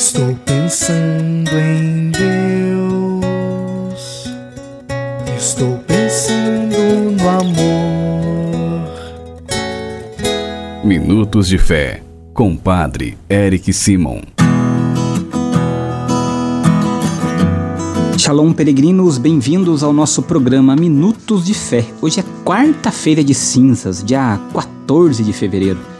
Estou pensando em Deus. Estou pensando no amor. Minutos de Fé, com Padre Eric Simon. Shalom, peregrinos, bem-vindos ao nosso programa Minutos de Fé. Hoje é quarta-feira de cinzas, dia 14 de fevereiro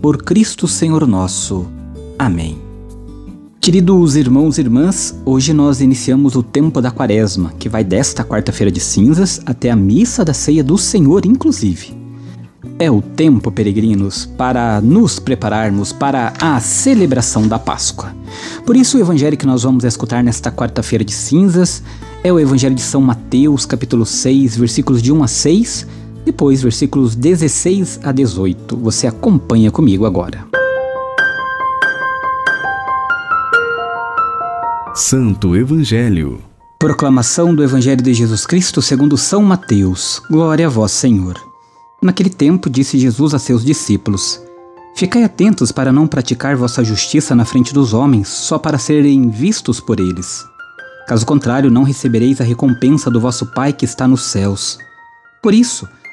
por Cristo Senhor nosso. Amém. Queridos irmãos e irmãs, hoje nós iniciamos o tempo da Quaresma, que vai desta quarta-feira de cinzas até a missa da ceia do Senhor, inclusive. É o tempo, peregrinos, para nos prepararmos para a celebração da Páscoa. Por isso, o evangelho que nós vamos escutar nesta quarta-feira de cinzas é o evangelho de São Mateus, capítulo 6, versículos de 1 a 6 depois, versículos 16 a 18. Você acompanha comigo agora. Santo Evangelho. Proclamação do Evangelho de Jesus Cristo segundo São Mateus. Glória a vós, Senhor. Naquele tempo disse Jesus a seus discípulos: Ficai atentos para não praticar vossa justiça na frente dos homens, só para serem vistos por eles. Caso contrário, não recebereis a recompensa do vosso Pai que está nos céus. Por isso,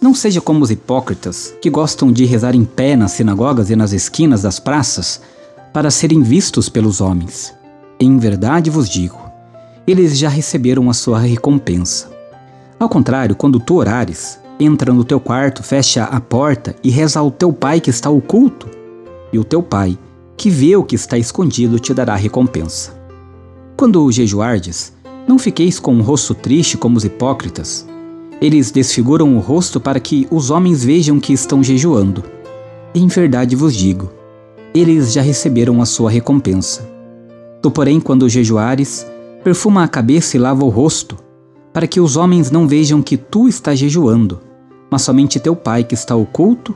não seja como os hipócritas, que gostam de rezar em pé nas sinagogas e nas esquinas das praças, para serem vistos pelos homens. Em verdade vos digo, eles já receberam a sua recompensa. Ao contrário, quando tu orares, entra no teu quarto, fecha a porta e reza ao teu pai que está oculto, e o teu pai, que vê o que está escondido, te dará recompensa. Quando jejuardes, não fiqueis com o um rosto triste como os hipócritas, eles desfiguram o rosto para que os homens vejam que estão jejuando. Em verdade vos digo, eles já receberam a sua recompensa. Tu, porém, quando jejuares, perfuma a cabeça e lava o rosto, para que os homens não vejam que tu estás jejuando, mas somente teu pai que está oculto,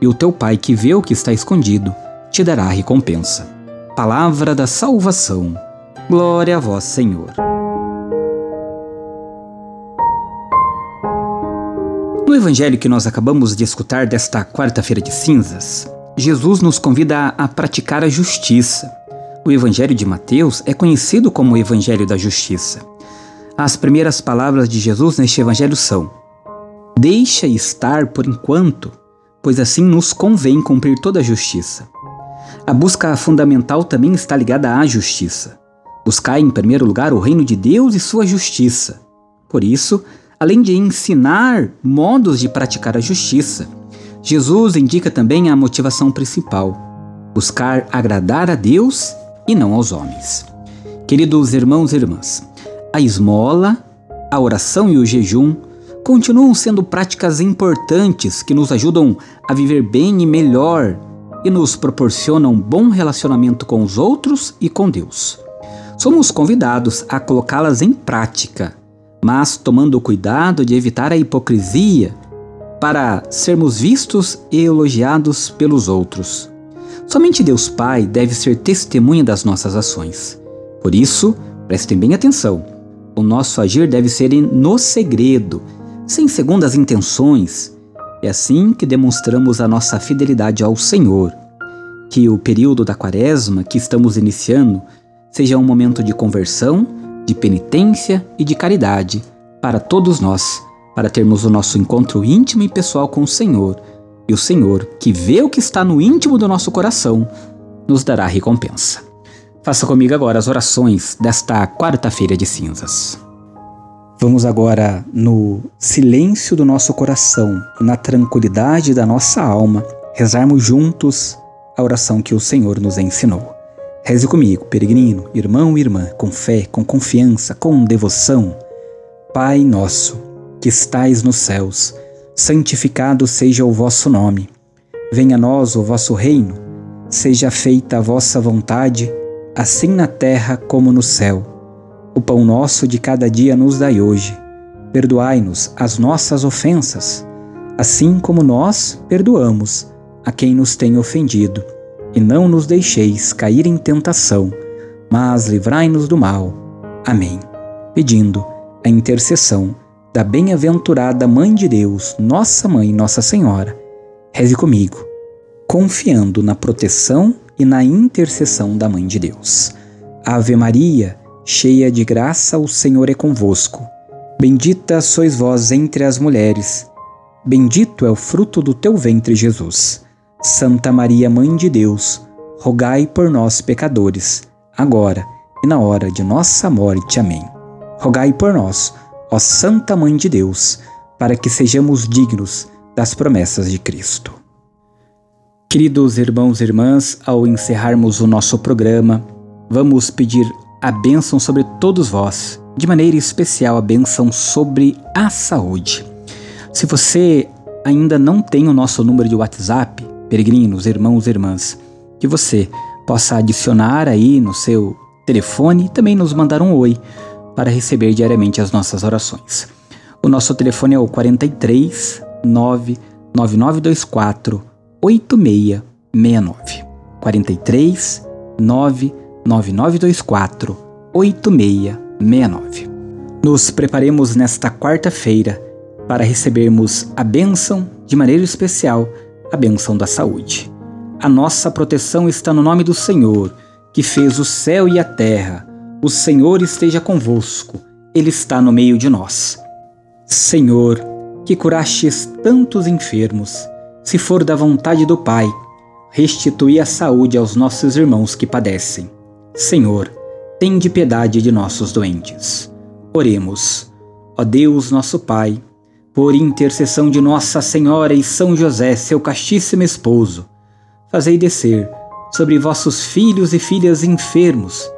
e o teu pai que vê o que está escondido, te dará a recompensa. Palavra da salvação. Glória a vós, Senhor. Evangelho que nós acabamos de escutar desta quarta-feira de cinzas, Jesus nos convida a praticar a justiça. O evangelho de Mateus é conhecido como o evangelho da justiça. As primeiras palavras de Jesus neste evangelho são: Deixa estar por enquanto, pois assim nos convém cumprir toda a justiça. A busca fundamental também está ligada à justiça. Buscar em primeiro lugar o reino de Deus e sua justiça. Por isso, além de ensinar modos de praticar a justiça, Jesus indica também a motivação principal: buscar agradar a Deus e não aos homens. Queridos irmãos e irmãs, a esmola, a oração e o jejum continuam sendo práticas importantes que nos ajudam a viver bem e melhor e nos proporcionam bom relacionamento com os outros e com Deus. Somos convidados a colocá-las em prática mas tomando cuidado de evitar a hipocrisia para sermos vistos e elogiados pelos outros. Somente Deus Pai deve ser testemunha das nossas ações. Por isso, Prestem bem atenção. O nosso agir deve ser no segredo, sem segundas intenções. É assim que demonstramos a nossa fidelidade ao Senhor. Que o período da quaresma que estamos iniciando seja um momento de conversão, de penitência e de caridade para todos nós, para termos o nosso encontro íntimo e pessoal com o Senhor. E o Senhor, que vê o que está no íntimo do nosso coração, nos dará recompensa. Faça comigo agora as orações desta quarta-feira de cinzas. Vamos agora, no silêncio do nosso coração na tranquilidade da nossa alma, rezarmos juntos a oração que o Senhor nos ensinou. Reze comigo, peregrino, irmão e irmã, com fé, com confiança, com devoção. Pai nosso, que estais nos céus, santificado seja o vosso nome. Venha a nós o vosso reino. Seja feita a vossa vontade, assim na terra como no céu. O pão nosso de cada dia nos dai hoje. Perdoai-nos as nossas ofensas, assim como nós perdoamos a quem nos tem ofendido. E não nos deixeis cair em tentação, mas livrai-nos do mal. Amém. Pedindo a intercessão da bem-aventurada Mãe de Deus, Nossa Mãe, Nossa Senhora, reze comigo, confiando na proteção e na intercessão da Mãe de Deus. Ave Maria, cheia de graça, o Senhor é convosco. Bendita sois vós entre as mulheres, bendito é o fruto do teu ventre, Jesus. Santa Maria, Mãe de Deus, rogai por nós, pecadores, agora e na hora de nossa morte. Amém. Rogai por nós, ó Santa Mãe de Deus, para que sejamos dignos das promessas de Cristo. Queridos irmãos e irmãs, ao encerrarmos o nosso programa, vamos pedir a bênção sobre todos vós, de maneira especial a bênção sobre a saúde. Se você ainda não tem o nosso número de WhatsApp, peregrinos, irmãos e irmãs, que você possa adicionar aí no seu telefone e também nos mandar um oi para receber diariamente as nossas orações. O nosso telefone é o 43 99924 8669. 43 99924 8669. Nos preparemos nesta quarta-feira para recebermos a bênção de maneira especial, a bênção da saúde. A nossa proteção está no nome do Senhor, que fez o céu e a terra. O Senhor esteja convosco, Ele está no meio de nós. Senhor, que curastes tantos enfermos, se for da vontade do Pai, restitui a saúde aos nossos irmãos que padecem. Senhor, tende piedade de nossos doentes. Oremos. Ó Deus, nosso Pai, por intercessão de Nossa Senhora e São José, seu castíssimo esposo, fazei descer sobre vossos filhos e filhas enfermos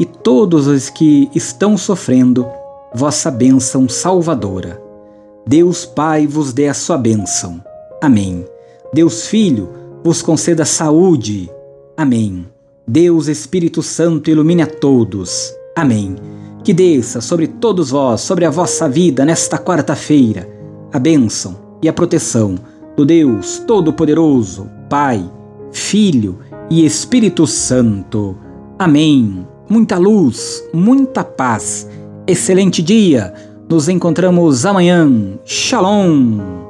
e todos os que estão sofrendo vossa bênção salvadora. Deus Pai vos dê a sua bênção. Amém. Deus Filho vos conceda saúde. Amém. Deus Espírito Santo ilumine a todos. Amém. Que desça sobre todos vós, sobre a vossa vida nesta quarta-feira, a bênção e a proteção do Deus Todo-Poderoso, Pai, Filho e Espírito Santo. Amém. Muita luz, muita paz. Excelente dia. Nos encontramos amanhã. Shalom.